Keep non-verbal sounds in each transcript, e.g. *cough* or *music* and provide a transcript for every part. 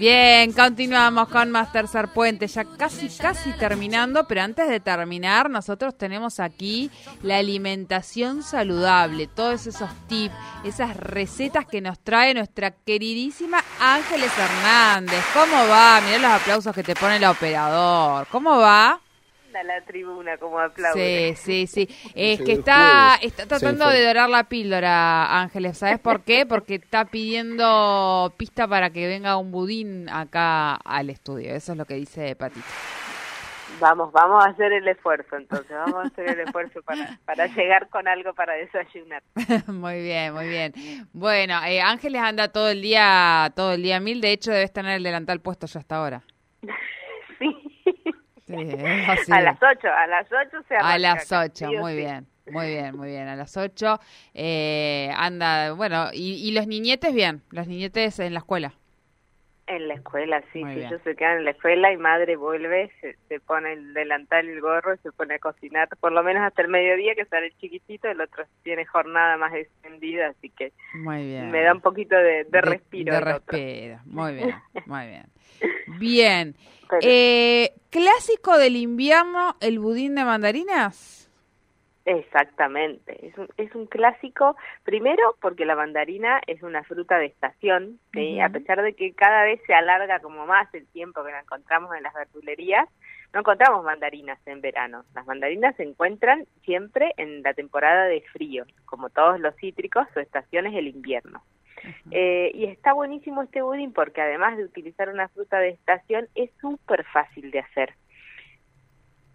Bien, continuamos con más Tercer ya casi, casi terminando, pero antes de terminar, nosotros tenemos aquí la alimentación saludable, todos esos tips, esas recetas que nos trae nuestra queridísima Ángeles Hernández. ¿Cómo va? Mirá los aplausos que te pone el operador. ¿Cómo va? La tribuna como aplaude. Sí, sí, sí. *laughs* Es que está, está tratando de dorar la píldora, Ángeles. ¿Sabes por qué? Porque está pidiendo pista para que venga un budín acá al estudio. Eso es lo que dice Patito. Vamos, vamos a hacer el esfuerzo entonces, vamos a hacer el *laughs* esfuerzo para, para llegar con algo para desayunar. *laughs* muy bien, muy bien. Bueno, eh, Ángeles anda todo el día, todo el día mil, de hecho debes tener el delantal puesto ya hasta ahora. *laughs* *laughs* a las 8, a las 8 se A las 8, muy bien. Muy *laughs* bien, muy bien. A las 8 eh, anda, bueno, y, los niñetes bien, los niñetes en la escuela. En la escuela, sí, sí ellos se quedan en la escuela y madre vuelve, se, pone el delantal y el gorro y se pone a cocinar, por lo menos hasta el mediodía que sale chiquitito, el otro tiene jornada más extendida, así que muy bien. me da un poquito de, respiro. De respiro, muy bien, muy bien. Bien. Eh, ¿Clásico del invierno el budín de mandarinas? Exactamente, es un, es un clásico, primero porque la mandarina es una fruta de estación, a pesar de que cada vez se alarga como más el tiempo que la encontramos en las verdulerías, no encontramos mandarinas en verano, las mandarinas se encuentran siempre en la temporada de frío, como todos los cítricos, su estación es el invierno. Eh, y está buenísimo este budín porque además de utilizar una fruta de estación es súper fácil de hacer.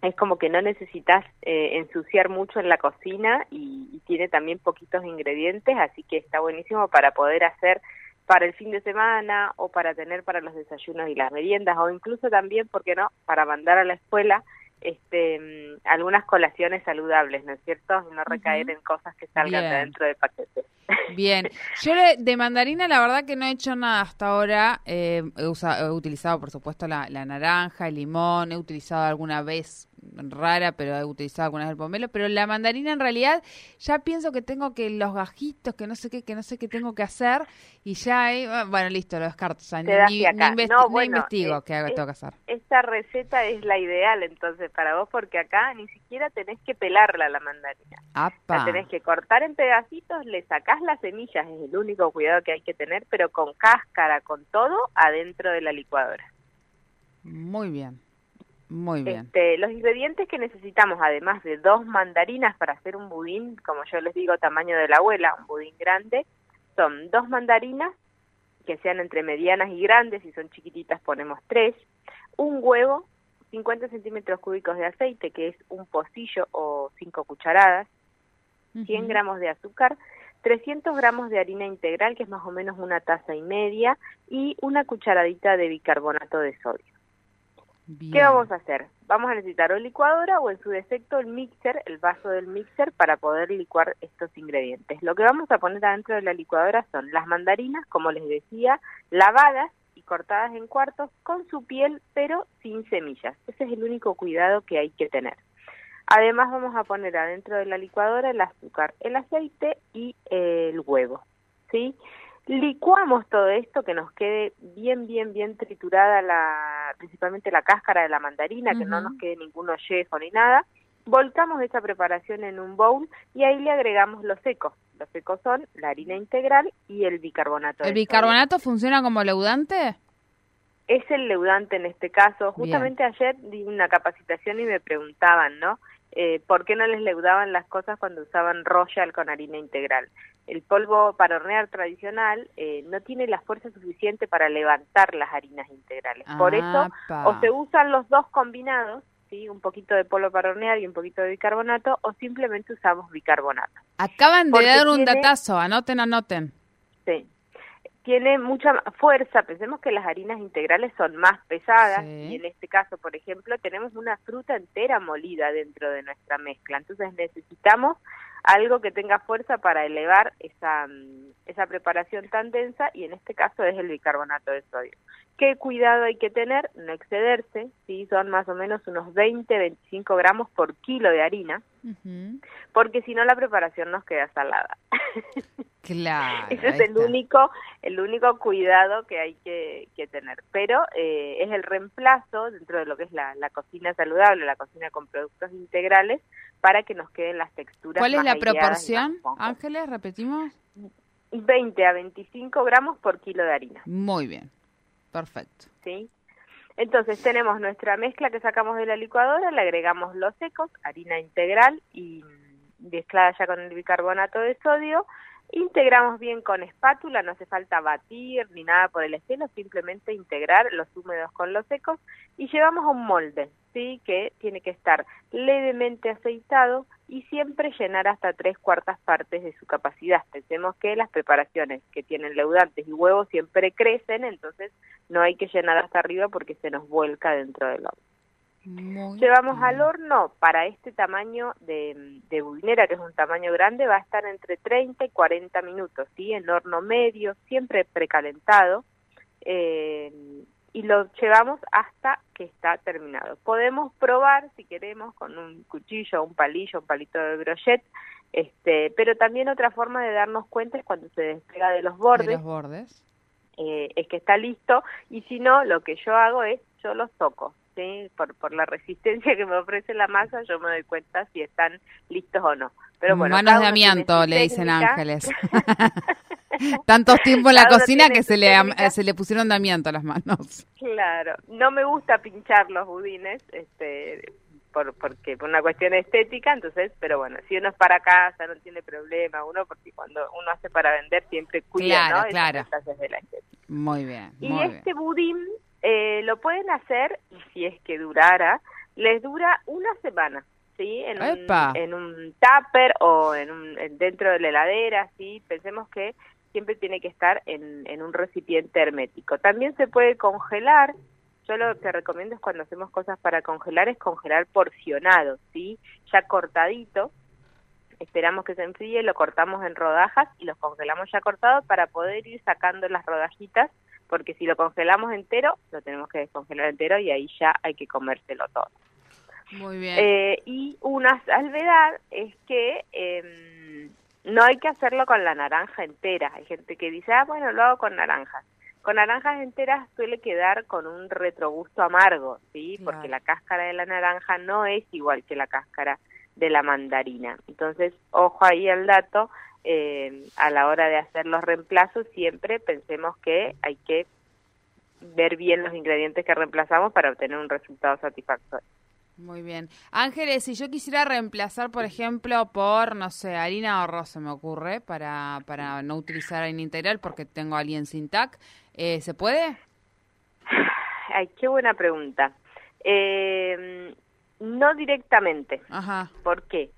Es como que no necesitas eh, ensuciar mucho en la cocina y, y tiene también poquitos ingredientes, así que está buenísimo para poder hacer para el fin de semana o para tener para los desayunos y las meriendas o incluso también, ¿por qué no?, para mandar a la escuela este, mm, algunas colaciones saludables, ¿no es cierto? Y no recaer en cosas que salgan de dentro de paquetes. Bien, yo de mandarina la verdad que no he hecho nada hasta ahora. Eh, he, utilizado, por supuesto, la, la, naranja, el limón, he utilizado alguna vez rara, pero he utilizado algunas del pomelo, pero la mandarina en realidad ya pienso que tengo que los gajitos, que no sé qué, que no sé qué tengo que hacer y ya, hay, ah, bueno, listo, lo descarto, o ni, investigo qué tengo que hacer. Esta receta es la ideal entonces para vos porque acá ni siquiera tenés que pelarla la mandarina. La tenés que cortar en pedacitos, le sacás las semillas, es el único cuidado que hay que tener, pero con cáscara, con todo, adentro de la licuadora. Muy bien. Muy bien. Este, los ingredientes que necesitamos, además de dos mandarinas para hacer un budín, como yo les digo, tamaño de la abuela, un budín grande, son dos mandarinas, que sean entre medianas y grandes, si son chiquititas ponemos tres, un huevo, 50 centímetros cúbicos de aceite, que es un pocillo o cinco cucharadas, 100 gramos de azúcar, 300 gramos de harina integral, que es más o menos una taza y media, y una cucharadita de bicarbonato de sodio. ¿Qué vamos a hacer? Vamos a necesitar o licuadora o en su defecto el mixer, el vaso del mixer para poder licuar estos ingredientes. Lo que vamos a poner adentro de la licuadora son las mandarinas, como les decía, lavadas y cortadas en cuartos con su piel pero sin semillas. Ese es el único cuidado que hay que tener. Además vamos a poner adentro de la licuadora el azúcar, el aceite y el huevo. ¿sí? Licuamos todo esto que nos quede bien, bien, bien triturada la, principalmente la cáscara de la mandarina, que no nos quede ningún ollejo ni nada. Volcamos esta preparación en un bowl y ahí le agregamos los secos. Los secos son la harina integral y el bicarbonato. ¿El bicarbonato funciona como leudante? Es el leudante en este caso. Justamente ayer di una capacitación y me preguntaban, ¿no? Eh, ¿Por qué no les leudaban las cosas cuando usaban Royal con harina integral? el polvo para hornear tradicional eh, no tiene la fuerza suficiente para levantar las harinas integrales. Por eso, o se usan los dos combinados, ¿sí? un poquito de polvo para hornear y un poquito de bicarbonato, o simplemente usamos bicarbonato. Acaban de dar un datazo, anoten, anoten. Sí. Tiene mucha fuerza, pensemos que las harinas integrales son más pesadas y en este caso, por ejemplo, tenemos una fruta entera molida dentro de nuestra mezcla. Entonces necesitamos algo que tenga fuerza para elevar esa, mm, esa preparación tan densa y en este caso es el bicarbonato de sodio. ¿Qué cuidado hay que tener? No excederse, ¿sí? son más o menos unos 20-25 gramos por kilo de harina, porque si no la preparación nos queda salada. *laughs* Claro. Ese es el único, el único cuidado que hay que, que tener. Pero eh, es el reemplazo dentro de lo que es la, la, cocina saludable, la cocina con productos integrales, para que nos queden las texturas. ¿Cuál es la proporción, Ángeles? ¿Repetimos? 20 a 25 gramos por kilo de harina. Muy bien, perfecto. ¿Sí? Entonces tenemos nuestra mezcla que sacamos de la licuadora, le agregamos los secos, harina integral y mezclada ya con el bicarbonato de sodio, Integramos bien con espátula, no hace falta batir ni nada por el estilo, simplemente integrar los húmedos con los secos y llevamos un molde, ¿sí? que tiene que estar levemente aceitado y siempre llenar hasta tres cuartas partes de su capacidad. Pensemos que las preparaciones que tienen leudantes y huevos siempre crecen, entonces no hay que llenar hasta arriba porque se nos vuelca dentro del horno. Llevamos al horno para este tamaño de, de budinera, que es un tamaño grande, va a estar entre 30 y 40 minutos, ¿sí? En horno medio, siempre precalentado, eh, y lo llevamos hasta que está terminado. Podemos probar, si queremos, con un cuchillo, un palillo, un palito de brochet, este, pero también otra forma de darnos cuenta es cuando se despega de los bordes. De los bordes. Eh, es que está listo, y si no, lo que yo hago es, yo los toco, por, por la resistencia que me ofrece la masa, yo me doy cuenta si están listos o no. Pero bueno, Manos de amianto, le dicen ángeles. *laughs* Tantos tiempo en la cocina que se le, se le pusieron de amianto las manos. Claro, no me gusta pinchar los budines, este, por, porque por una cuestión estética, entonces, pero bueno, si uno es para casa no tiene problema, uno porque cuando uno hace para vender siempre cuida, claro, ¿no? Claro. Muy bien. y este budín eh, lo pueden hacer, si es que durara, les dura una semana, ¿sí? En un, en un tupper o en un, dentro de la heladera, ¿sí? Pensemos que siempre tiene que estar en, en un recipiente hermético. También se puede congelar, yo lo que recomiendo es cuando hacemos cosas para congelar es congelar porcionado, ¿sí? Ya cortadito, esperamos que se enfríe, lo cortamos en rodajas y los congelamos ya cortados para poder ir sacando las rodajitas porque si lo congelamos entero, lo tenemos que descongelar entero y ahí ya hay que comérselo todo. Muy bien. Eh, y una salvedad es que eh, no hay que hacerlo con la naranja entera. Hay gente que dice, ah, bueno, lo hago con naranjas. Con naranjas enteras suele quedar con un retrogusto amargo, ¿sí? Porque la cáscara de la naranja no es igual que la cáscara de la mandarina. Entonces, ojo ahí al dato, eh, a la hora de hacer los reemplazos siempre pensemos que hay que ver bien los ingredientes que reemplazamos para obtener un resultado satisfactorio. Muy bien. Ángeles, si yo quisiera reemplazar, por ejemplo, por, no sé, harina o arroz, se me ocurre, para, para no utilizar harina integral porque tengo alguien sin TAC, eh, ¿se puede? Ay, qué buena pregunta. Eh, no directamente. Ajá. ¿Por qué?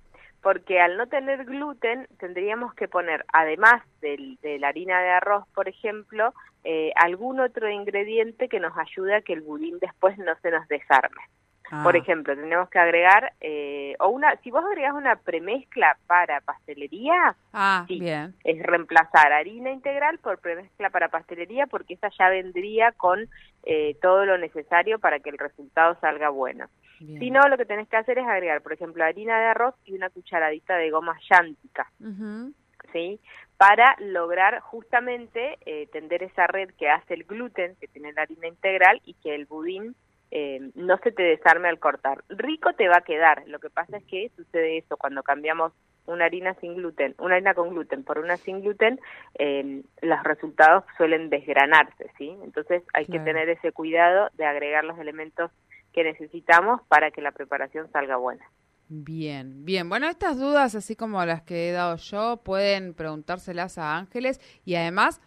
Porque al no tener gluten tendríamos que poner, además del, de la harina de arroz, por ejemplo, eh, algún otro ingrediente que nos ayude a que el budín después no se nos desarme. Por ah. ejemplo, tenemos que agregar, eh, o una, si vos agregás una premezcla para pastelería, ah, bien. es reemplazar harina integral por premezcla para pastelería, porque esa ya vendría con eh, todo lo necesario para que el resultado salga bueno. Si no, lo que tenés que hacer es agregar, por ejemplo, harina de arroz y una cucharadita de goma llántica, ¿sí? Para lograr justamente eh, tender esa red que hace el gluten, que tiene la harina integral, y que el budín eh, no se te desarme al cortar. Rico te va a quedar, lo que pasa es que sucede eso, cuando cambiamos una harina sin gluten, una harina con gluten por una sin gluten, eh, los resultados suelen desgranarse, ¿sí? Entonces hay que tener ese cuidado de agregar los elementos que necesitamos para que la preparación salga buena. Bien, bien. Bueno, estas dudas, así como las que he dado yo, pueden preguntárselas a Ángeles y además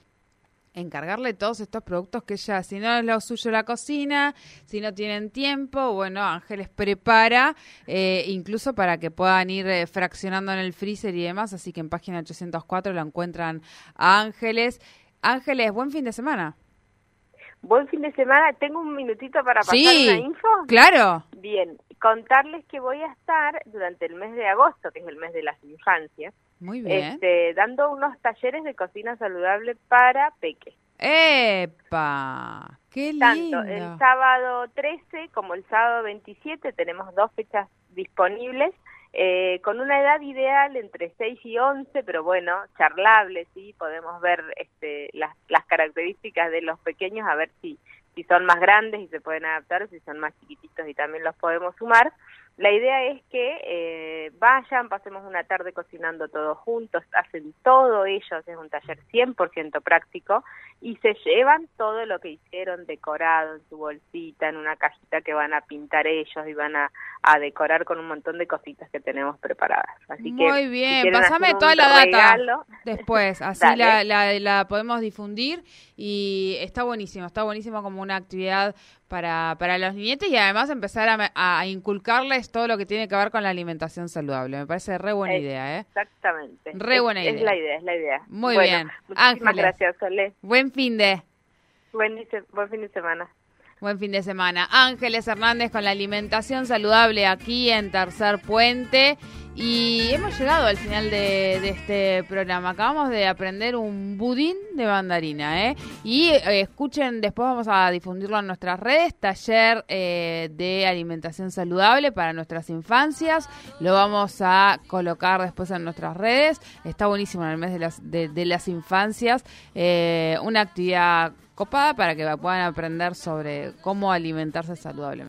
encargarle todos estos productos que ella, si no es lo suyo la cocina, si no tienen tiempo, bueno, Ángeles prepara, eh, incluso para que puedan ir eh, fraccionando en el freezer y demás, así que en página 804 lo encuentran a Ángeles. Ángeles, buen fin de semana. Buen fin de semana. Tengo un minutito para pasar una info. Claro. Bien. contarles que voy a estar durante el mes de agosto, que es el mes de las infancias, Muy bien. este, dando unos talleres de cocina saludable para peques. ¡Epa! ¡Qué lindo! Tanto el sábado 13 como el sábado 27 tenemos dos fechas disponibles eh, con una edad ideal entre 6 y 11, pero bueno, charlable, sí, podemos ver este, las, las características de los pequeños, a ver si, si son más grandes y se pueden adaptar o si son más chiquititos y también los podemos sumar. La idea es que eh, vayan, pasemos una tarde cocinando todos juntos, hacen todo ellos, es un taller 100% práctico y se llevan todo lo que hicieron decorado en su bolsita, en una cajita que van a pintar ellos y van a, a decorar con un montón de cositas que tenemos preparadas. Así Muy que, bien, si pasame toda la data regalo, después, *laughs* así la, la, la podemos difundir y está buenísimo, está buenísimo como una actividad para, para los niñetes y además empezar a, a inculcarles todo lo que tiene que ver con la alimentación saludable. Me parece re buena idea, ¿eh? Exactamente. Re Es- buena Es idea. la idea, es la idea. Muy Bueno, bien. Muchísimas Ángeles. gracias, Solé. Buen fin de... Buen, buen fin de semana. Buen fin de semana. Ángeles Hernández con la alimentación saludable aquí en Tercer Puente. Y hemos llegado al final de, este programa. Acabamos de aprender un budín de mandarina, ¿eh? Y eh, escuchen, después vamos a difundirlo en nuestras redes, taller eh, de alimentación saludable para nuestras infancias. Lo vamos a colocar después en nuestras redes. Está buenísimo en el mes de las, de, de las infancias. Eh, una actividad copada para que puedan aprender sobre cómo alimentarse saludablemente.